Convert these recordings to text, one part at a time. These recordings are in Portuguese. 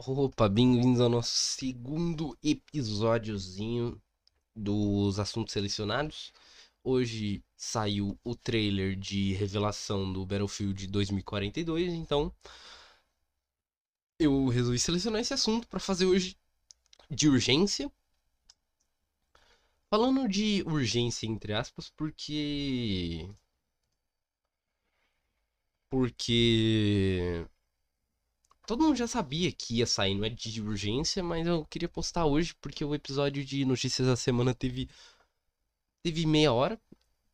Opa, bem-vindos ao nosso segundo episódiozinho dos assuntos selecionados. Hoje saiu o trailer de revelação do Battlefield 2042, então eu resolvi selecionar esse assunto para fazer hoje de urgência. Falando de urgência, entre aspas, porque. Porque. Todo mundo já sabia que ia sair, não é de urgência, mas eu queria postar hoje porque o episódio de notícias da semana teve. Teve meia hora.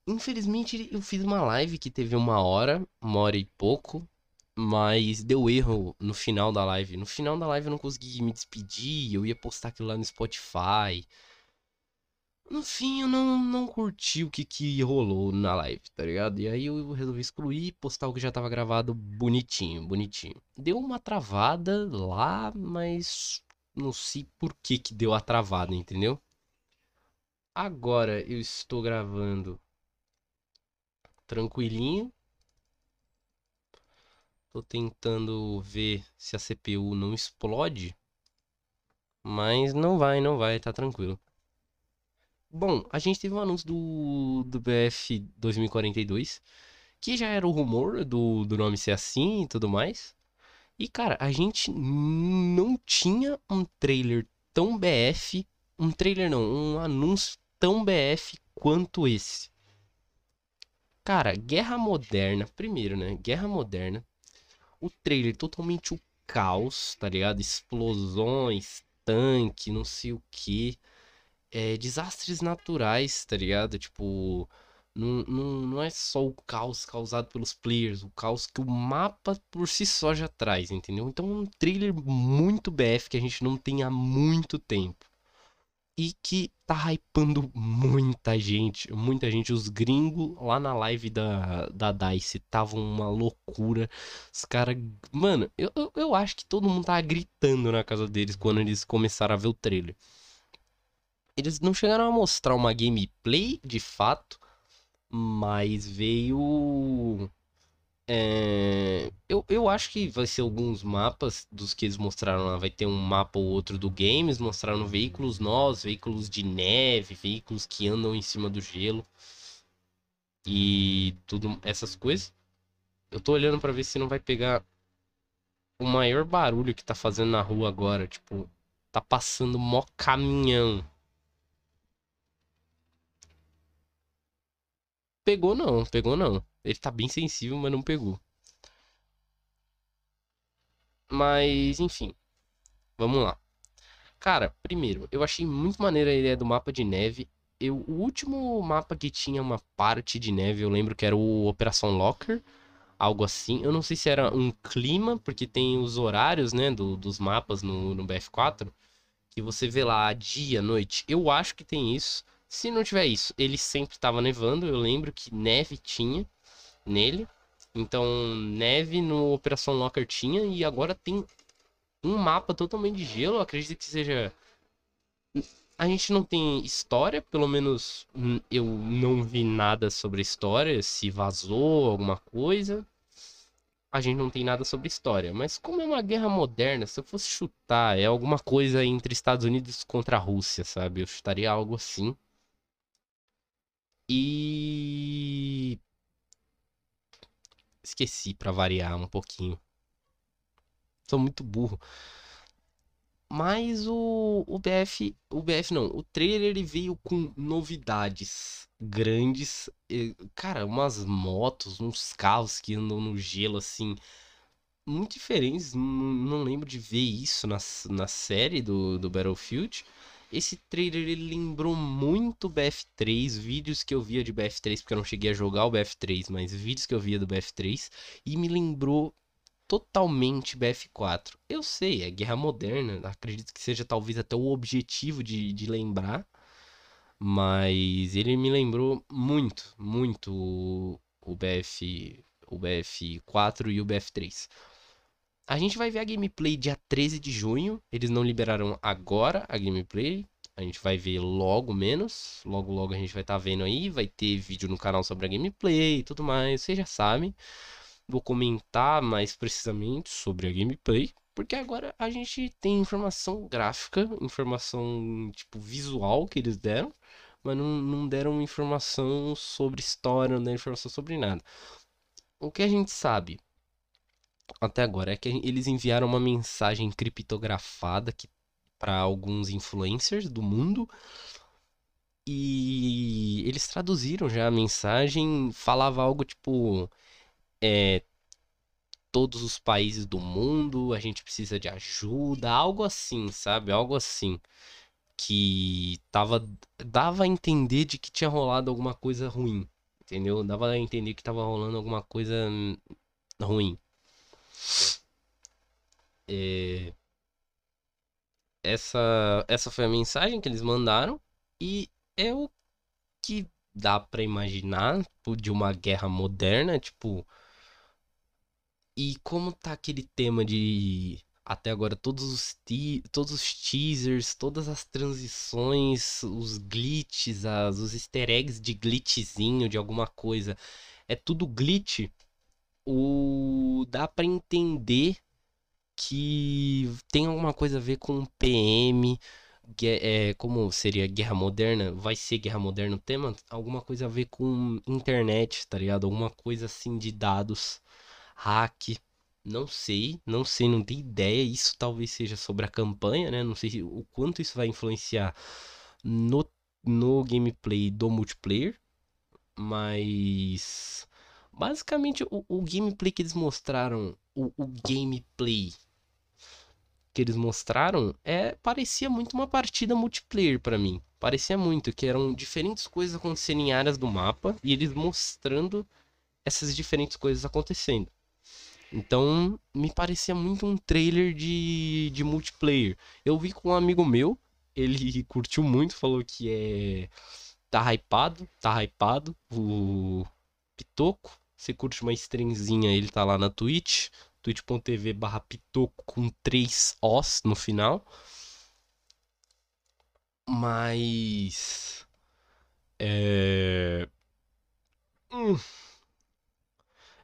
Infelizmente eu fiz uma live que teve uma hora, uma hora e pouco. Mas deu erro no final da live. No final da live eu não consegui me despedir. Eu ia postar aquilo lá no Spotify. No fim, eu não, não curti o que, que rolou na live, tá ligado? E aí eu resolvi excluir e postar o que já tava gravado bonitinho, bonitinho. Deu uma travada lá, mas não sei por que que deu a travada, entendeu? Agora eu estou gravando tranquilinho. Tô tentando ver se a CPU não explode. Mas não vai, não vai, tá tranquilo. Bom, a gente teve um anúncio do, do BF 2042, que já era o rumor do, do nome ser assim e tudo mais. E, cara, a gente não tinha um trailer tão BF, um trailer não, um anúncio tão BF quanto esse. Cara, Guerra Moderna, primeiro, né? Guerra Moderna. O trailer totalmente o caos, tá ligado? Explosões, tanque, não sei o que é, desastres naturais, tá ligado? Tipo, não, não, não é só o caos causado pelos players, o caos que o mapa por si só já traz, entendeu? Então é um trailer muito BF que a gente não tem há muito tempo. E que tá hypando muita gente, muita gente. Os gringos lá na live da, da DICE estavam uma loucura. Os caras. Mano, eu, eu, eu acho que todo mundo tava gritando na casa deles quando eles começaram a ver o trailer. Eles não chegaram a mostrar uma gameplay de fato, mas veio. É... Eu, eu acho que vai ser alguns mapas dos que eles mostraram lá. Vai ter um mapa ou outro do games. Mostraram veículos novos, veículos de neve, veículos que andam em cima do gelo. E tudo essas coisas. Eu tô olhando para ver se não vai pegar o maior barulho que tá fazendo na rua agora. Tipo, tá passando mó caminhão. Pegou não, pegou não. Ele tá bem sensível, mas não pegou. Mas, enfim. Vamos lá. Cara, primeiro, eu achei muito maneira a ideia do mapa de neve. Eu, o último mapa que tinha uma parte de neve, eu lembro que era o Operação Locker. Algo assim. Eu não sei se era um clima, porque tem os horários, né, do, dos mapas no, no BF4. Que você vê lá dia, noite. Eu acho que tem isso. Se não tiver isso, ele sempre estava nevando. Eu lembro que neve tinha nele. Então, neve no Operação Locker tinha. E agora tem um mapa totalmente de gelo. Acredito que seja. A gente não tem história, pelo menos eu não vi nada sobre história, se vazou alguma coisa. A gente não tem nada sobre história. Mas como é uma guerra moderna, se eu fosse chutar, é alguma coisa entre Estados Unidos contra a Rússia, sabe? Eu chutaria algo assim. E. Esqueci para variar um pouquinho. Sou muito burro. Mas o, o BF. O BF não. O trailer ele veio com novidades grandes. Cara, umas motos, uns carros que andam no gelo assim. Muito diferentes. Não, não lembro de ver isso na, na série do, do Battlefield. Esse trailer ele lembrou muito BF3, vídeos que eu via de BF3, porque eu não cheguei a jogar o BF3, mas vídeos que eu via do BF3, e me lembrou totalmente BF4. Eu sei, é guerra moderna, acredito que seja talvez até o objetivo de, de lembrar, mas ele me lembrou muito, muito o, o BF, o BF4 e o BF3. A gente vai ver a gameplay dia 13 de junho. Eles não liberaram agora a gameplay. A gente vai ver logo menos. Logo, logo a gente vai estar tá vendo aí. Vai ter vídeo no canal sobre a gameplay e tudo mais. Vocês já sabem. Vou comentar mais precisamente sobre a gameplay. Porque agora a gente tem informação gráfica, informação tipo visual que eles deram, mas não, não deram informação sobre história, não deram informação sobre nada. O que a gente sabe até agora é que eles enviaram uma mensagem criptografada que para alguns influencers do mundo e eles traduziram já a mensagem, falava algo tipo é, todos os países do mundo, a gente precisa de ajuda, algo assim, sabe? Algo assim que tava dava a entender de que tinha rolado alguma coisa ruim, entendeu? Dava a entender que tava rolando alguma coisa ruim. É... Essa, essa foi a mensagem que eles mandaram e é o que dá para imaginar de uma guerra moderna, tipo. E como tá aquele tema de até agora todos os todos os teasers, todas as transições, os glitches, as, os easter eggs de glitchzinho de alguma coisa, é tudo glitch. O dá para entender que tem alguma coisa a ver com PM, é, como seria guerra moderna, vai ser guerra moderna o tema, alguma coisa a ver com internet, tá ligado? Alguma coisa assim de dados, hack, não sei, não sei, não tenho ideia. Isso talvez seja sobre a campanha, né? Não sei o quanto isso vai influenciar no, no gameplay do multiplayer, mas basicamente o, o gameplay que eles mostraram, o, o gameplay que eles mostraram é parecia muito uma partida multiplayer para mim. Parecia muito que eram diferentes coisas acontecendo em áreas do mapa e eles mostrando essas diferentes coisas acontecendo. Então, me parecia muito um trailer de, de multiplayer. Eu vi com um amigo meu, ele curtiu muito, falou que é tá hypado, tá hypado o Pitoco. Você curte uma streamzinha, ele tá lá na Twitch twitch.tv barra pitoco com 3 Os no final. Mas. É. Hum.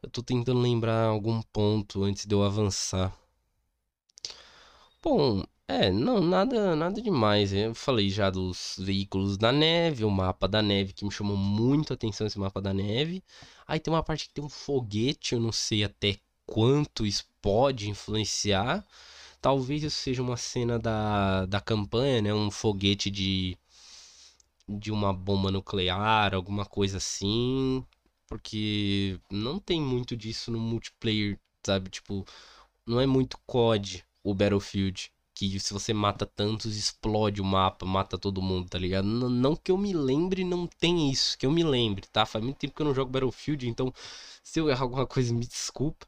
Eu tô tentando lembrar algum ponto antes de eu avançar. Bom, é, não, nada, nada demais. Eu falei já dos veículos da neve, o mapa da neve que me chamou muito a atenção esse mapa da neve. Aí tem uma parte que tem um foguete, eu não sei até quanto isso pode influenciar. Talvez isso seja uma cena da, da campanha, né? Um foguete de, de uma bomba nuclear, alguma coisa assim. Porque não tem muito disso no multiplayer, sabe? Tipo, não é muito COD o Battlefield. Que se você mata tantos, explode o mapa, mata todo mundo, tá ligado? Não, não que eu me lembre, não tem isso. Que eu me lembre, tá? Faz muito tempo que eu não jogo Battlefield, então se eu errar alguma coisa, me desculpa.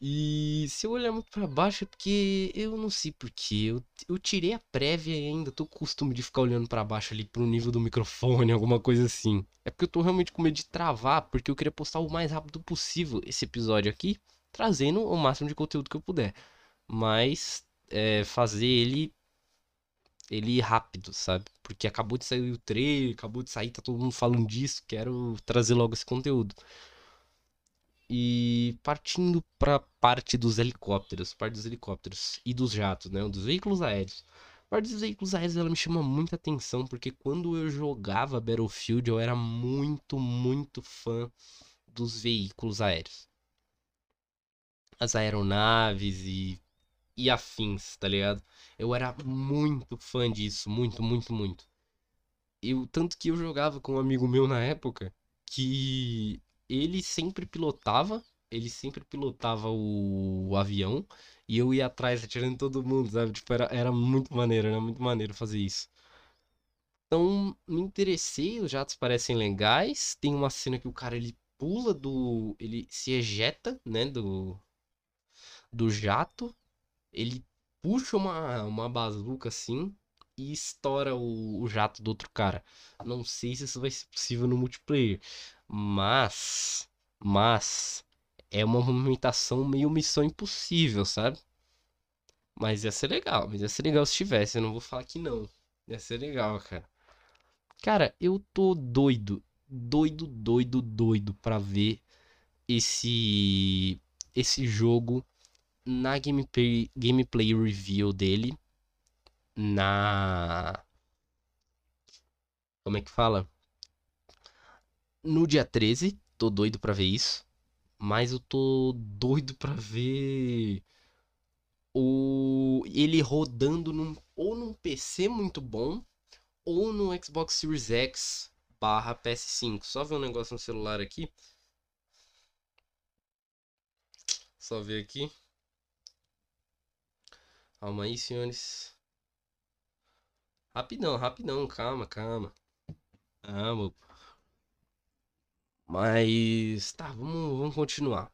E se eu olhar muito para baixo é porque eu não sei porquê. Eu, eu tirei a prévia ainda tô com costume de ficar olhando para baixo ali pro nível do microfone, alguma coisa assim. É porque eu tô realmente com medo de travar, porque eu queria postar o mais rápido possível esse episódio aqui, trazendo o máximo de conteúdo que eu puder. Mas é, fazer ele ele rápido, sabe? Porque acabou de sair o trailer, acabou de sair, tá todo mundo falando disso, quero trazer logo esse conteúdo. E partindo para parte dos helicópteros, parte dos helicópteros e dos jatos, né, dos veículos aéreos. A parte dos veículos aéreos ela me chama muita atenção porque quando eu jogava Battlefield eu era muito, muito fã dos veículos aéreos. As aeronaves e, e afins, tá ligado? Eu era muito fã disso, muito, muito, muito. Eu, tanto que eu jogava com um amigo meu na época que ele sempre pilotava, ele sempre pilotava o, o avião e eu ia atrás atirando todo mundo, sabe? Tipo, era, era muito maneiro, era muito maneiro fazer isso. Então, me interessei, os jatos parecem legais. Tem uma cena que o cara ele pula do. Ele se ejeta, né? Do, do jato. Ele puxa uma, uma bazuca assim e estoura o, o jato do outro cara. Não sei se isso vai ser possível no multiplayer. Mas, mas é uma movimentação meio missão impossível, sabe? Mas ia ser legal, mas ia ser legal se tivesse, eu não vou falar que não. Ia ser legal, cara. Cara, eu tô doido, doido, doido, doido pra ver esse esse jogo na gameplay, gameplay review dele, na. Como é que fala? No dia 13, tô doido pra ver isso. Mas eu tô doido pra ver o ele rodando num, ou num PC muito bom ou no Xbox Series X barra PS5. Só ver um negócio no celular aqui. Só ver aqui. Calma aí, senhores. Rapidão, rapidão, calma, calma. Calma. Mas tá, vamos, vamos continuar.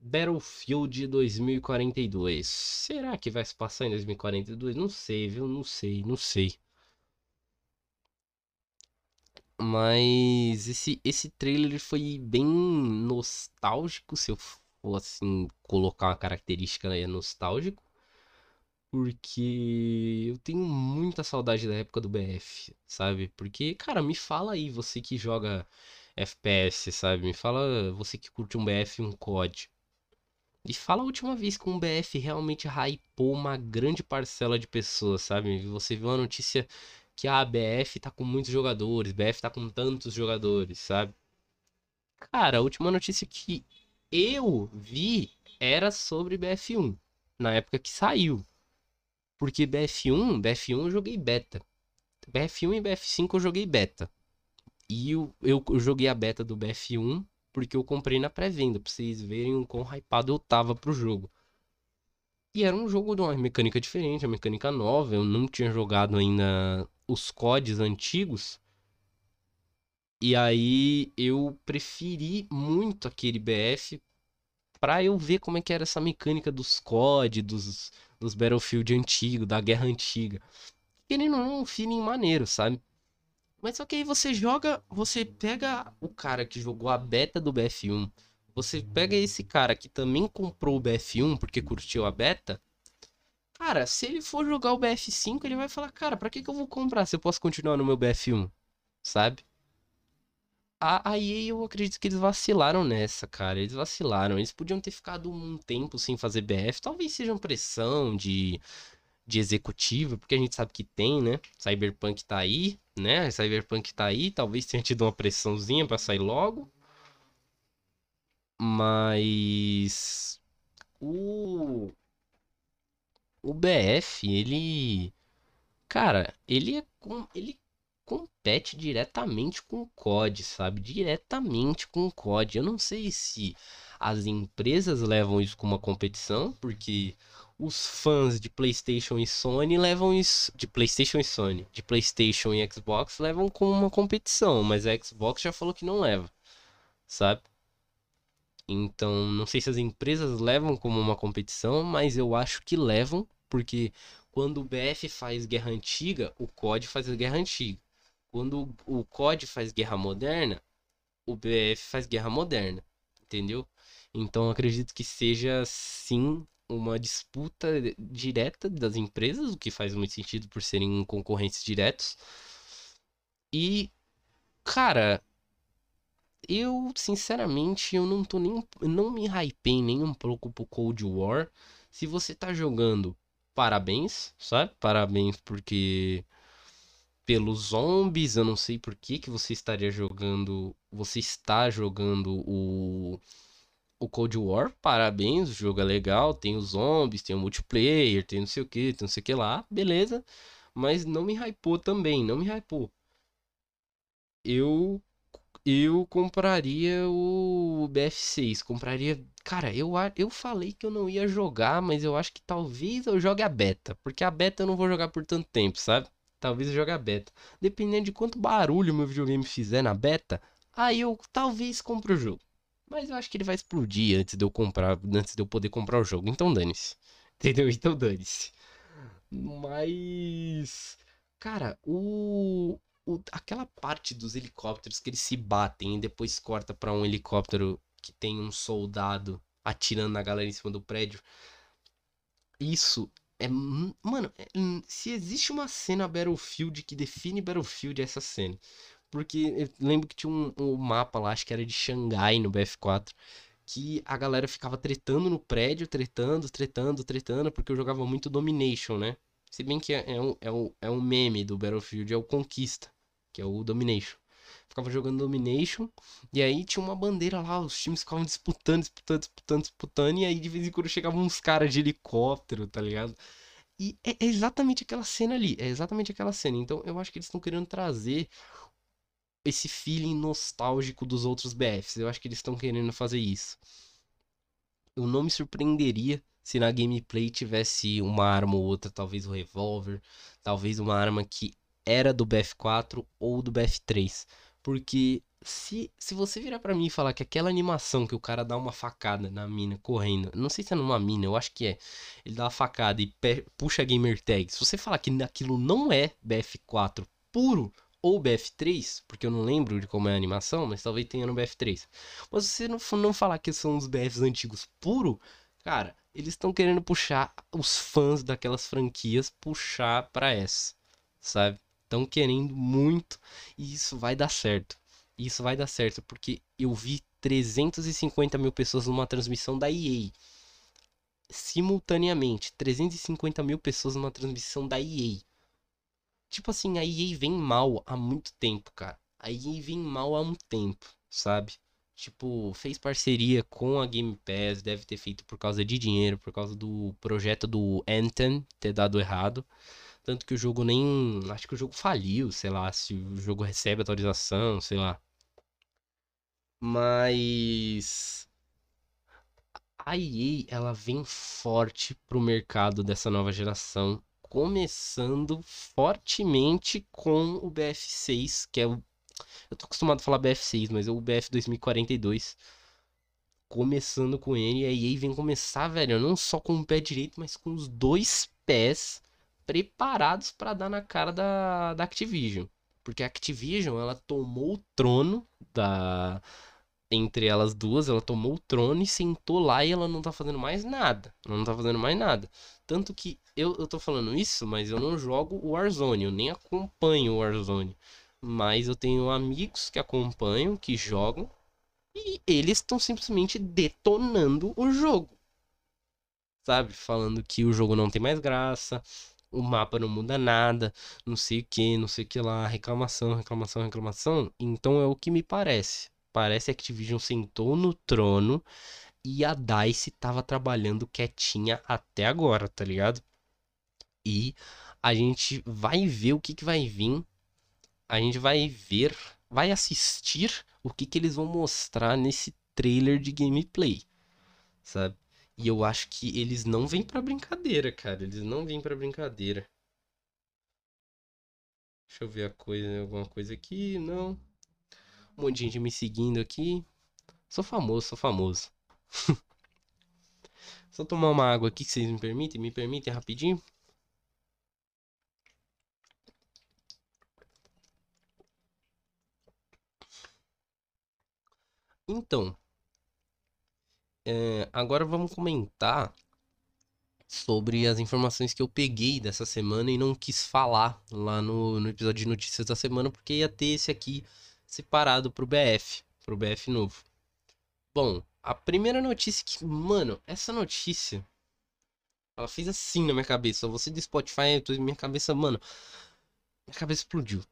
Battlefield 2042. Será que vai se passar em 2042? Não sei, viu? Não sei, não sei. Mas esse, esse trailer foi bem nostálgico, se eu for assim colocar uma característica é nostálgico. Porque eu tenho muita saudade da época do BF, sabe? Porque, cara, me fala aí, você que joga FPS, sabe? Me fala, você que curte um BF e um COD. E fala a última vez que um BF realmente hypou uma grande parcela de pessoas, sabe? Você viu a notícia que a BF tá com muitos jogadores, BF tá com tantos jogadores, sabe? Cara, a última notícia que eu vi era sobre BF1, na época que saiu. Porque BF1, BF1 eu joguei beta. BF1 e BF5 eu joguei beta. E eu, eu, joguei a beta do BF1 porque eu comprei na pré-venda, pra vocês verem o quão hypado eu tava pro jogo. E era um jogo de uma mecânica diferente, uma mecânica nova. Eu não tinha jogado ainda os CODs antigos. E aí eu preferi muito aquele BF pra eu ver como é que era essa mecânica dos COD, dos, dos Battlefield antigos, da guerra antiga. Ele não é um feeling maneiro, sabe? Mas só que aí você joga, você pega o cara que jogou a beta do BF1, você pega esse cara que também comprou o BF1 porque curtiu a beta. Cara, se ele for jogar o BF5, ele vai falar, cara, pra que, que eu vou comprar se eu posso continuar no meu BF1? Sabe? Aí eu acredito que eles vacilaram nessa, cara. Eles vacilaram. Eles podiam ter ficado um tempo sem fazer BF. Talvez seja uma pressão de de executiva, porque a gente sabe que tem, né? Cyberpunk tá aí, né? Cyberpunk tá aí, talvez tenha tido uma pressãozinha para sair logo. Mas o o BF, ele cara, ele é com ele compete diretamente com o COD, sabe? Diretamente com o COD. Eu não sei se as empresas levam isso como uma competição, porque os fãs de PlayStation e Sony levam isso de PlayStation e Sony, de PlayStation e Xbox levam como uma competição, mas a Xbox já falou que não leva, sabe? Então, não sei se as empresas levam como uma competição, mas eu acho que levam, porque quando o BF faz guerra antiga, o COD faz guerra antiga. Quando o COD faz guerra moderna, o BF faz guerra moderna, entendeu? Então acredito que seja sim uma disputa direta das empresas, o que faz muito sentido por serem concorrentes diretos. E, cara, eu sinceramente eu não tô nem não me hypei nem um pouco pro Cold War. Se você tá jogando, parabéns, sabe? Parabéns porque pelos zombies, eu não sei por que que você estaria jogando, você está jogando o o Cold War, parabéns, o jogo é legal, tem os zombies, tem o multiplayer, tem não sei o que, tem não sei o que lá, beleza. Mas não me hypou também, não me hypou. Eu eu compraria o BF6, compraria, cara, eu eu falei que eu não ia jogar, mas eu acho que talvez eu jogue a beta, porque a beta eu não vou jogar por tanto tempo, sabe? Talvez a beta. Dependendo de quanto barulho meu videogame fizer na beta, aí eu talvez compre o jogo. Mas eu acho que ele vai explodir antes de eu comprar, antes de eu poder comprar o jogo. Então dane-se. Entendeu? Então dane-se. Mas. Cara, o, o. Aquela parte dos helicópteros que eles se batem e depois corta para um helicóptero que tem um soldado atirando na galera em cima do prédio. Isso é. Mano, é, se existe uma cena Battlefield que define Battlefield, é essa cena. Porque eu lembro que tinha um, um, mapa lá, acho que era de Xangai no BF4, que a galera ficava tretando no prédio, tretando, tretando, tretando, porque eu jogava muito Domination, né? Se bem que é, é, um, é, um, é um meme do Battlefield, é o Conquista, que é o Domination. Ficava jogando Domination, e aí tinha uma bandeira lá, os times ficavam disputando, disputando, disputando, disputando, e aí de vez em quando chegavam uns caras de helicóptero, tá ligado? E é, é exatamente aquela cena ali, é exatamente aquela cena. Então eu acho que eles estão querendo trazer esse feeling nostálgico dos outros BFs. Eu acho que eles estão querendo fazer isso. Eu não me surpreenderia se na gameplay tivesse uma arma ou outra, talvez o um revólver, talvez uma arma que era do BF4 ou do BF3. Porque se, se você virar para mim e falar que aquela animação que o cara dá uma facada na mina correndo, não sei se é numa mina, eu acho que é. Ele dá uma facada e puxa a gamer tag. Se você falar que aquilo não é BF4 puro ou BF3, porque eu não lembro de como é a animação, mas talvez tenha no BF3. Mas se você não, não falar que são os BFs antigos puro, cara, eles estão querendo puxar os fãs daquelas franquias puxar para essa, sabe? Estão querendo muito e isso vai dar certo. Isso vai dar certo porque eu vi 350 mil pessoas numa transmissão da EA. Simultaneamente, 350 mil pessoas numa transmissão da EA. Tipo assim, a EA vem mal há muito tempo, cara. A EA vem mal há um tempo, sabe? Tipo, fez parceria com a Game Pass, deve ter feito por causa de dinheiro, por causa do projeto do Anthem ter dado errado. Tanto que o jogo nem. Acho que o jogo faliu, sei lá, se o jogo recebe atualização, sei lá. Mas. A EA, ela vem forte pro mercado dessa nova geração. Começando fortemente com o BF6, que é o. Eu tô acostumado a falar BF6, mas é o BF 2042 começando com ele. E a EA vem começar, velho, não só com o pé direito, mas com os dois pés preparados para dar na cara da, da Activision. Porque a Activision, ela tomou o trono da entre elas duas, ela tomou o trono e sentou lá e ela não tá fazendo mais nada. Não tá fazendo mais nada. Tanto que eu, eu tô falando isso, mas eu não jogo o Warzone, eu nem acompanho o Warzone. Mas eu tenho amigos que acompanham, que jogam, e eles estão simplesmente detonando o jogo. Sabe? Falando que o jogo não tem mais graça, o mapa não muda nada, não sei o que, não sei o que lá, reclamação, reclamação, reclamação. Então é o que me parece. Parece que a Activision sentou no trono e a DICE tava trabalhando quietinha até agora, tá ligado? E a gente vai ver o que, que vai vir. A gente vai ver, vai assistir o que, que eles vão mostrar nesse trailer de gameplay, sabe? E eu acho que eles não vêm pra brincadeira, cara. Eles não vêm pra brincadeira. Deixa eu ver a coisa, alguma coisa aqui. Não. Um monte de gente me seguindo aqui. Sou famoso, sou famoso. Só tomar uma água aqui que vocês me permitem? Me permitem rapidinho? Então, é, agora vamos comentar sobre as informações que eu peguei dessa semana e não quis falar lá no, no episódio de notícias da semana, porque ia ter esse aqui separado pro BF, pro BF novo. Bom, a primeira notícia que, mano, essa notícia ela fez assim na minha cabeça. Você do Spotify, minha cabeça, mano, minha cabeça explodiu.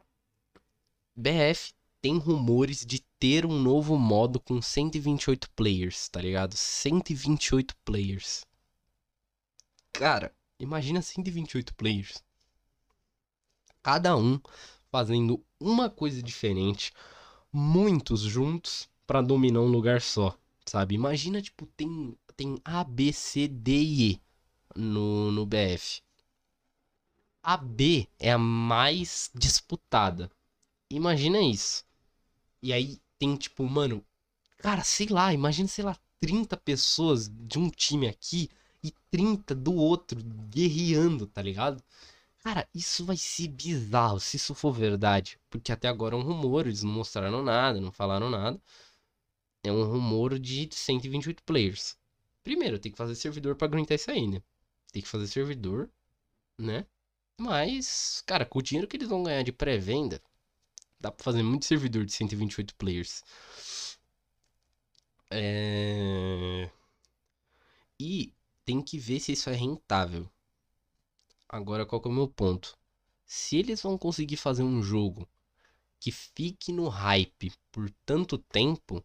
BF tem rumores de ter um novo modo com 128 players, tá ligado? 128 players. Cara, imagina 128 players. Cada um fazendo uma coisa diferente, muitos juntos para dominar um lugar só, sabe? Imagina tipo tem tem A, B, C, D e E no no BF. A B é a mais disputada. Imagina isso. E aí tem tipo, mano, cara, sei lá, imagina, sei lá, 30 pessoas de um time aqui e 30 do outro guerreando, tá ligado? Cara, isso vai ser bizarro se isso for verdade. Porque até agora é um rumor, eles não mostraram nada, não falaram nada. É um rumor de 128 players. Primeiro, tem que fazer servidor pra aguentar isso aí, né? Tem que fazer servidor, né? Mas, cara, com o dinheiro que eles vão ganhar de pré-venda, dá pra fazer muito servidor de 128 players. É... E tem que ver se isso é rentável. Agora, qual é o meu ponto? Se eles vão conseguir fazer um jogo que fique no hype por tanto tempo,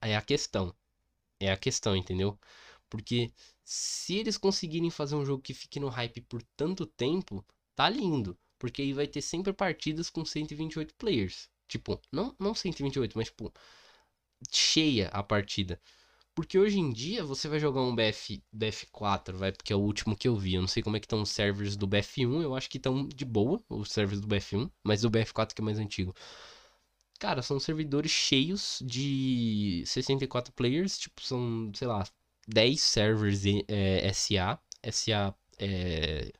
é a questão. É a questão, entendeu? Porque se eles conseguirem fazer um jogo que fique no hype por tanto tempo, tá lindo. Porque aí vai ter sempre partidas com 128 players. Tipo, não, não 128, mas tipo, cheia a partida. Porque hoje em dia você vai jogar um BF, BF4, vai, porque é o último que eu vi. Eu não sei como é que estão os servers do BF1, eu acho que estão de boa, os servers do BF1, mas o BF4 que é mais antigo. Cara, são servidores cheios de 64 players, tipo, são, sei lá, 10 servers é, SA, SA é,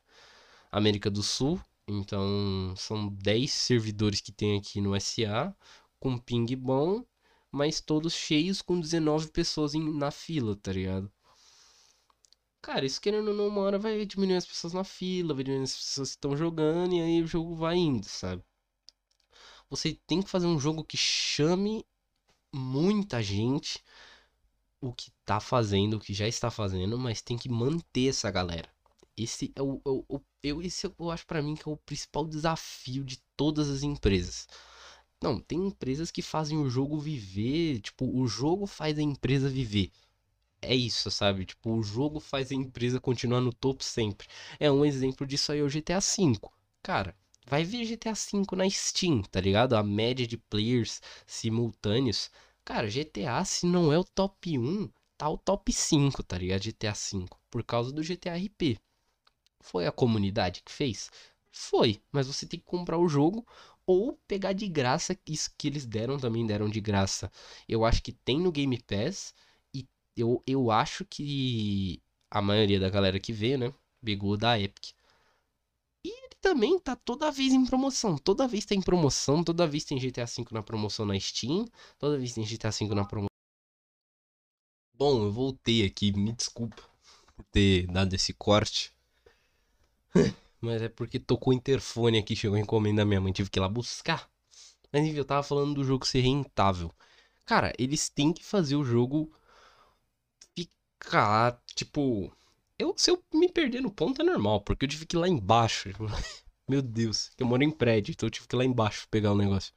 América do Sul, então são 10 servidores que tem aqui no SA, com ping bom, mas todos cheios com 19 pessoas em, na fila, tá ligado? Cara, isso querendo ou não, uma hora vai diminuir as pessoas na fila, vai diminuir as pessoas que estão jogando, e aí o jogo vai indo, sabe? Você tem que fazer um jogo que chame muita gente, o que tá fazendo, o que já está fazendo, mas tem que manter essa galera. Esse é o, é o, o eu, esse eu acho para mim que é o principal desafio de todas as empresas. Não, tem empresas que fazem o jogo viver, tipo, o jogo faz a empresa viver. É isso, sabe? Tipo, o jogo faz a empresa continuar no topo sempre. É um exemplo disso aí é o GTA V. Cara, vai ver GTA V na Steam, tá ligado? A média de players simultâneos. Cara, GTA, se não é o top 1, tá o top 5, tá ligado? GTA V. Por causa do GTA RP. Foi a comunidade que fez? Foi, mas você tem que comprar o jogo ou pegar de graça isso que eles deram também deram de graça. Eu acho que tem no Game Pass e eu, eu acho que a maioria da galera que vê, né, pegou da Epic. E ele também tá toda vez em promoção, toda vez tem promoção, toda vez tem GTA V na promoção na Steam, toda vez tem GTA V na promoção. Bom, eu voltei aqui, me desculpa por ter dado esse corte. Mas é porque tocou o interfone aqui, chegou a encomenda da minha mãe, tive que ir lá buscar. Mas enfim, eu tava falando do jogo ser rentável. Cara, eles têm que fazer o jogo ficar, tipo. Eu, se eu me perder no ponto é normal, porque eu tive que ir lá embaixo. Meu Deus, eu moro em prédio, então eu tive que ir lá embaixo pegar o negócio.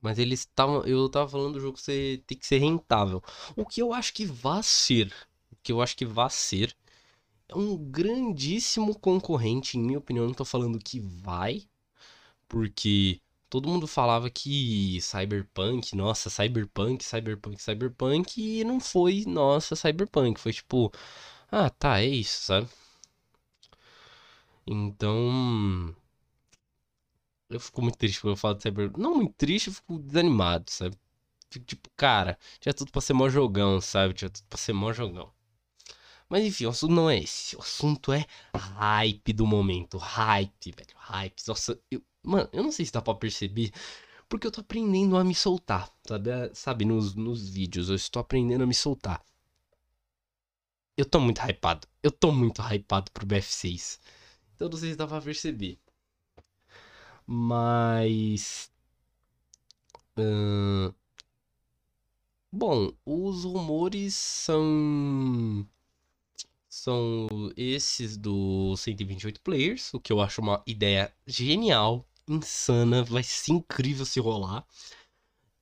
Mas eles estavam. Eu tava falando do jogo ser, tem que ser rentável. O que eu acho que vai ser. O que eu acho que vai ser um grandíssimo concorrente, em minha opinião. Não tô falando que vai, porque todo mundo falava que Cyberpunk, nossa, Cyberpunk, Cyberpunk, Cyberpunk, e não foi, nossa, Cyberpunk. Foi tipo, ah, tá, é isso, sabe? Então. Eu fico muito triste quando eu falo de Cyberpunk. Não muito triste, eu fico desanimado, sabe? Fico tipo, cara, tinha tudo pra ser mó jogão, sabe? Tinha tudo pra ser mó jogão. Mas enfim, o assunto não é esse. O assunto é hype do momento. Hype, velho. Hype. Nossa, eu, mano, eu não sei se dá pra perceber. Porque eu tô aprendendo a me soltar. Sabe, sabe nos, nos vídeos, eu estou aprendendo a me soltar. Eu tô muito hypado. Eu tô muito hypado pro BF6. Então não sei se dá pra perceber. Mas. Uh... Bom, os rumores são são esses do 128 players, o que eu acho uma ideia genial, insana, vai ser incrível se rolar.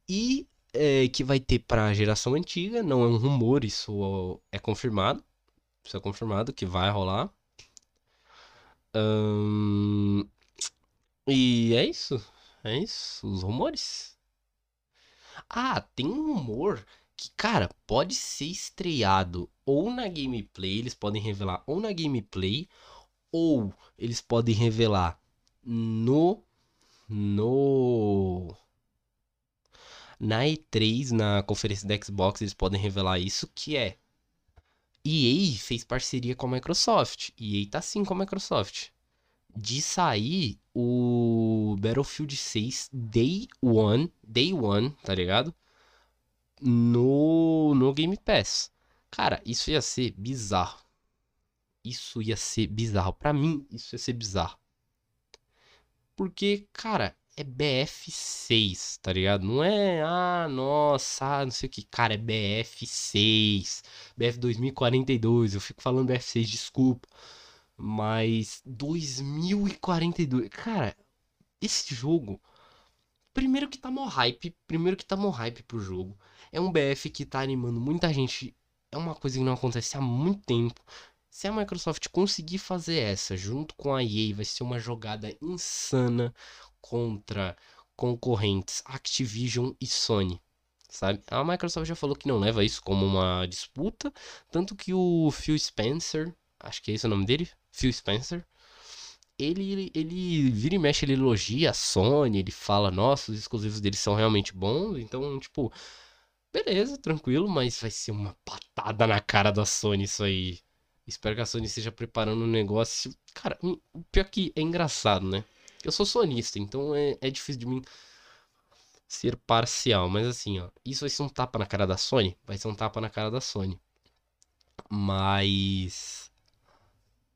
E é, que vai ter para a geração antiga, não é um rumor, isso é confirmado. Isso é confirmado que vai rolar. e é isso. É isso, os rumores. Ah, tem um rumor que, cara, pode ser estreado ou na gameplay, eles podem revelar ou na gameplay, ou eles podem revelar no. No. Na E3, na conferência da Xbox, eles podem revelar isso, que é. EA fez parceria com a Microsoft. EA tá sim com a Microsoft. De sair o Battlefield 6 Day One. Day One, tá ligado? No, no Game Pass. Cara, isso ia ser bizarro. Isso ia ser bizarro. Pra mim, isso ia ser bizarro. Porque, cara, é BF6, tá ligado? Não é, ah, nossa, ah, não sei o que. Cara, é BF6. BF 2042. Eu fico falando BF6, desculpa. Mas 2042. Cara, esse jogo. Primeiro que tá mó hype. Primeiro que tá mó hype pro jogo. É um BF que tá animando muita gente. É uma coisa que não acontece há muito tempo. Se a Microsoft conseguir fazer essa junto com a EA, vai ser uma jogada insana contra concorrentes Activision e Sony. Sabe? A Microsoft já falou que não leva isso como uma disputa, tanto que o Phil Spencer, acho que é esse o nome dele, Phil Spencer, ele, ele vira e mexe, ele elogia a Sony, ele fala, nossa, os exclusivos deles são realmente bons, então, tipo, beleza, tranquilo, mas vai ser uma patada na cara da Sony isso aí. Espero que a Sony esteja preparando um negócio. Cara, o pior que é engraçado, né? Eu sou sonista, então é, é difícil de mim ser parcial. Mas assim, ó, isso vai ser um tapa na cara da Sony? Vai ser um tapa na cara da Sony. Mas.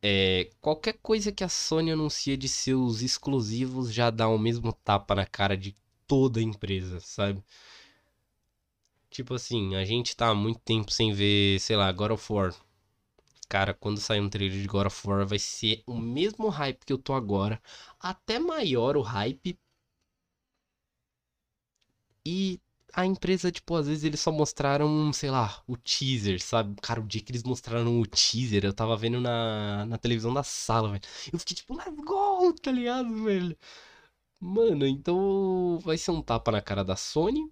É, qualquer coisa que a Sony anuncia de seus exclusivos já dá o mesmo tapa na cara de toda a empresa, sabe? Tipo assim, a gente tá há muito tempo sem ver, sei lá, God of War cara, quando sair um trailer de God of War, vai ser o mesmo hype que eu tô agora. Até maior o hype. E a empresa, tipo, às vezes eles só mostraram, sei lá, o teaser, sabe? Cara, o dia que eles mostraram o teaser, eu tava vendo na, na televisão da sala, velho. Eu fiquei tipo, let's go, tá ligado, velho? Mano, então vai ser um tapa na cara da Sony?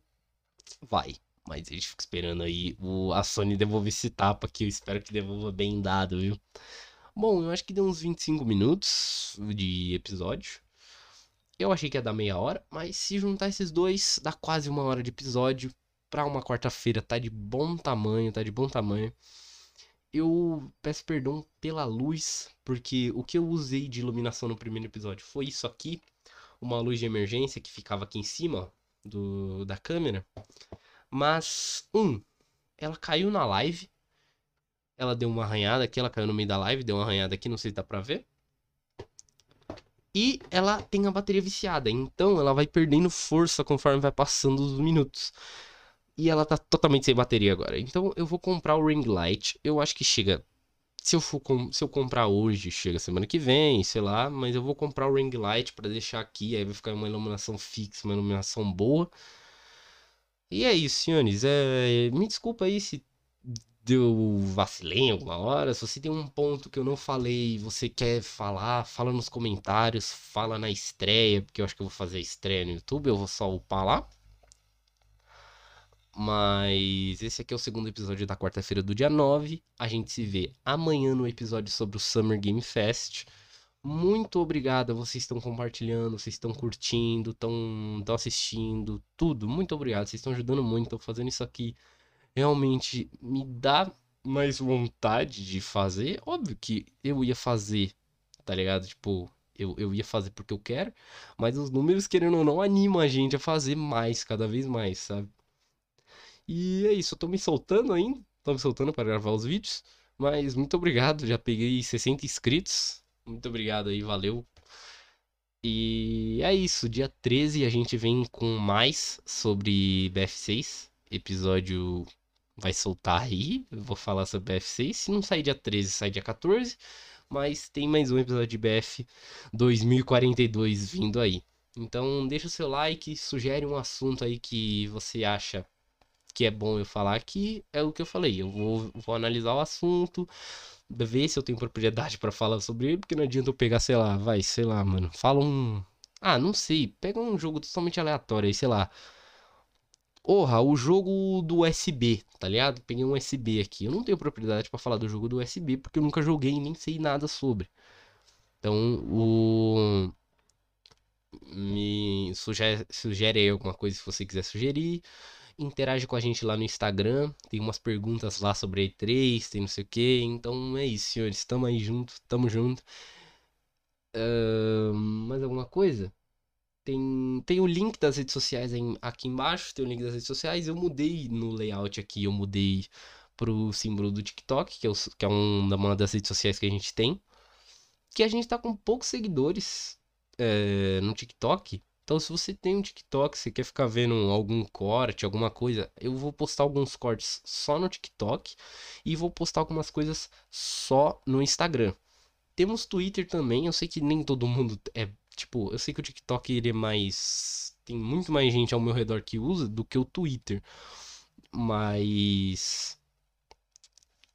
Vai. Mas a gente fica esperando aí o, a Sony devolver esse tapa que eu espero que devolva bem dado, viu? Bom, eu acho que deu uns 25 minutos de episódio. Eu achei que ia dar meia hora, mas se juntar esses dois, dá quase uma hora de episódio. Pra uma quarta-feira, tá de bom tamanho, tá de bom tamanho. Eu peço perdão pela luz, porque o que eu usei de iluminação no primeiro episódio foi isso aqui. Uma luz de emergência que ficava aqui em cima do, da câmera. Mas, um, ela caiu na live. Ela deu uma arranhada aqui, ela caiu no meio da live, deu uma arranhada aqui, não sei se dá pra ver. E ela tem a bateria viciada, então ela vai perdendo força conforme vai passando os minutos. E ela tá totalmente sem bateria agora. Então eu vou comprar o ring light. Eu acho que chega. Se eu, for com... se eu comprar hoje, chega semana que vem, sei lá. Mas eu vou comprar o ring light para deixar aqui. Aí vai ficar uma iluminação fixa, uma iluminação boa. E é isso, senhores. É... Me desculpa aí se deu vacilei alguma hora. Se você tem um ponto que eu não falei você quer falar, fala nos comentários, fala na estreia, porque eu acho que eu vou fazer estreia no YouTube, eu vou só upar lá. Mas esse aqui é o segundo episódio da quarta-feira do dia 9. A gente se vê amanhã no episódio sobre o Summer Game Fest. Muito obrigado, vocês estão compartilhando, vocês estão curtindo, estão assistindo, tudo. Muito obrigado, vocês estão ajudando muito, estão fazendo isso aqui. Realmente me dá mais vontade de fazer. Óbvio que eu ia fazer, tá ligado? Tipo, eu, eu ia fazer porque eu quero, mas os números, querendo ou não, animam a gente a fazer mais, cada vez mais, sabe? E é isso, eu tô me soltando ainda, tô me soltando para gravar os vídeos, mas muito obrigado, já peguei 60 inscritos, muito obrigado aí, valeu. E é isso, dia 13 a gente vem com mais sobre BF6. Episódio vai soltar aí, vou falar sobre BF6. Se não sair dia 13, sai dia 14. Mas tem mais um episódio de BF 2042 vindo aí. Então deixa o seu like, sugere um assunto aí que você acha que é bom eu falar, que é o que eu falei. Eu vou, vou analisar o assunto, ver se eu tenho propriedade para falar sobre ele, porque não adianta eu pegar, sei lá, vai, sei lá, mano. Fala um. Ah, não sei. Pega um jogo totalmente aleatório aí, sei lá. Porra, o jogo do USB, tá ligado? Peguei um USB aqui. Eu não tenho propriedade para falar do jogo do USB porque eu nunca joguei e nem sei nada sobre. Então, o. Me sugere, sugere aí alguma coisa se você quiser sugerir interage com a gente lá no Instagram. Tem umas perguntas lá sobre E3, tem não sei o que. Então é isso, senhores. Tamo aí junto, tamo junto. Uh, mais alguma coisa? Tem, tem o link das redes sociais aqui embaixo. Tem o link das redes sociais. Eu mudei no layout aqui, eu mudei pro símbolo do TikTok, que é, o, que é um, uma das redes sociais que a gente tem. Que a gente tá com poucos seguidores é, no TikTok. Então, se você tem um TikTok, você quer ficar vendo algum corte, alguma coisa, eu vou postar alguns cortes só no TikTok e vou postar algumas coisas só no Instagram. Temos Twitter também, eu sei que nem todo mundo é, tipo, eu sei que o TikTok ele é mais tem muito mais gente ao meu redor que usa do que o Twitter. Mas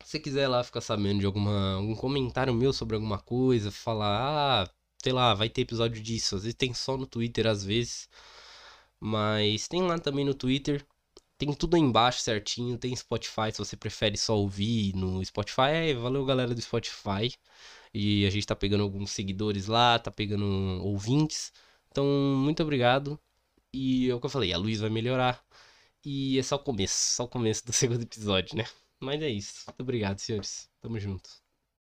se quiser lá ficar sabendo de alguma algum comentário meu sobre alguma coisa, falar, ah, sei lá, vai ter episódio disso. Às vezes tem só no Twitter, às vezes. Mas tem lá também no Twitter. Tem tudo aí embaixo certinho. Tem Spotify, se você prefere só ouvir no Spotify. É, valeu, galera do Spotify. E a gente tá pegando alguns seguidores lá, tá pegando ouvintes. Então, muito obrigado. E é o que eu falei, a luz vai melhorar. E é só o começo, só o começo do segundo episódio, né? Mas é isso. Muito obrigado, senhores. Tamo junto.